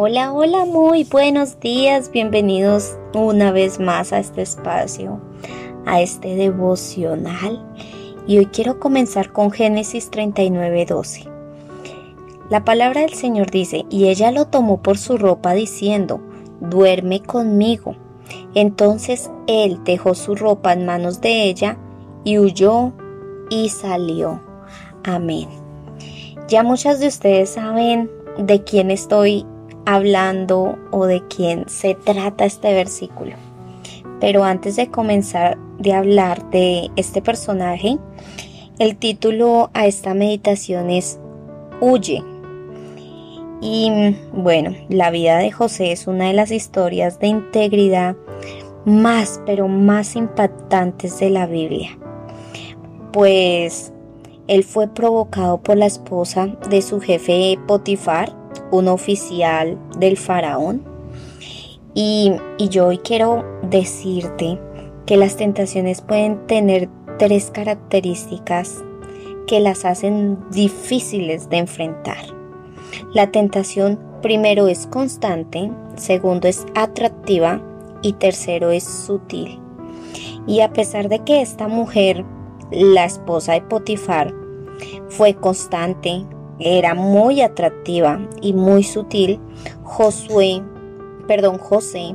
Hola, hola, muy buenos días, bienvenidos una vez más a este espacio, a este devocional. Y hoy quiero comenzar con Génesis 39:12. La palabra del Señor dice, y ella lo tomó por su ropa diciendo, duerme conmigo. Entonces él dejó su ropa en manos de ella y huyó y salió. Amén. Ya muchas de ustedes saben de quién estoy hablando o de quién se trata este versículo. Pero antes de comenzar de hablar de este personaje, el título a esta meditación es Huye. Y bueno, la vida de José es una de las historias de integridad más, pero más impactantes de la Biblia. Pues él fue provocado por la esposa de su jefe Potifar un oficial del faraón. Y, yo hoy quiero decirte que las tentaciones pueden tener tres características que las hacen difíciles de enfrentar. La tentación primero es constante, segundo es atractiva y tercero es sutil. Y a pesar de que esta mujer, la esposa de Potifar, fue constante, era muy atractiva y muy sutil, Josué, perdón, José,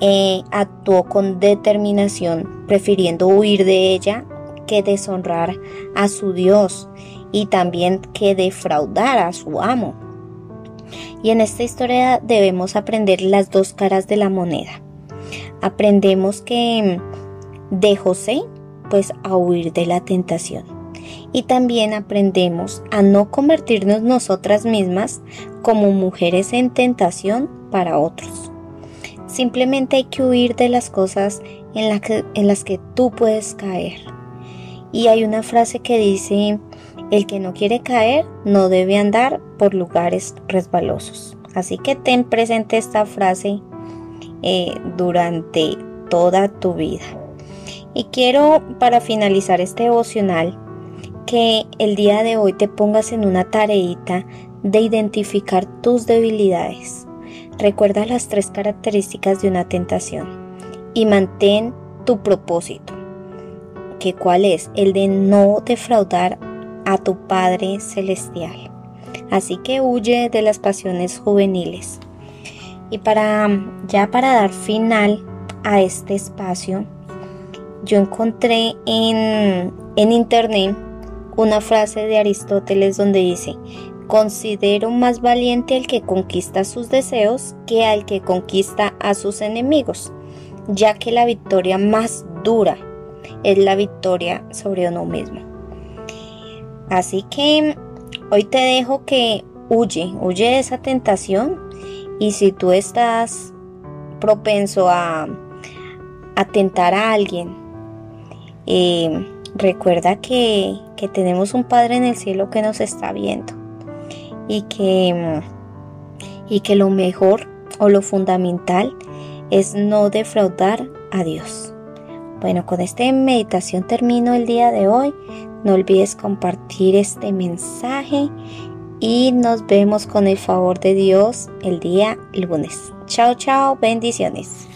eh, actuó con determinación, prefiriendo huir de ella que deshonrar a su Dios y también que defraudar a su amo. Y en esta historia debemos aprender las dos caras de la moneda. Aprendemos que de José, pues a huir de la tentación y también aprendemos a no convertirnos nosotras mismas como mujeres en tentación para otros. Simplemente hay que huir de las cosas en, que, en las que tú puedes caer. Y hay una frase que dice, el que no quiere caer no debe andar por lugares resbalosos. Así que ten presente esta frase eh, durante toda tu vida. Y quiero, para finalizar este devocional, que el día de hoy te pongas en una tareita de identificar tus debilidades. Recuerda las tres características de una tentación y mantén tu propósito, que cuál es el de no defraudar a tu Padre celestial. Así que huye de las pasiones juveniles. Y para ya para dar final a este espacio, yo encontré en, en internet una frase de Aristóteles donde dice, considero más valiente al que conquista sus deseos que al que conquista a sus enemigos, ya que la victoria más dura es la victoria sobre uno mismo. Así que hoy te dejo que huye, huye de esa tentación y si tú estás propenso a, a tentar a alguien, eh, recuerda que, tenemos un Padre en el cielo que nos está viendo y que, y que lo mejor o lo fundamental es no defraudar a Dios. Bueno, con esta meditación termino el día de hoy. No olvides compartir este mensaje y nos vemos con el favor de Dios el día lunes. Chao, chao, bendiciones.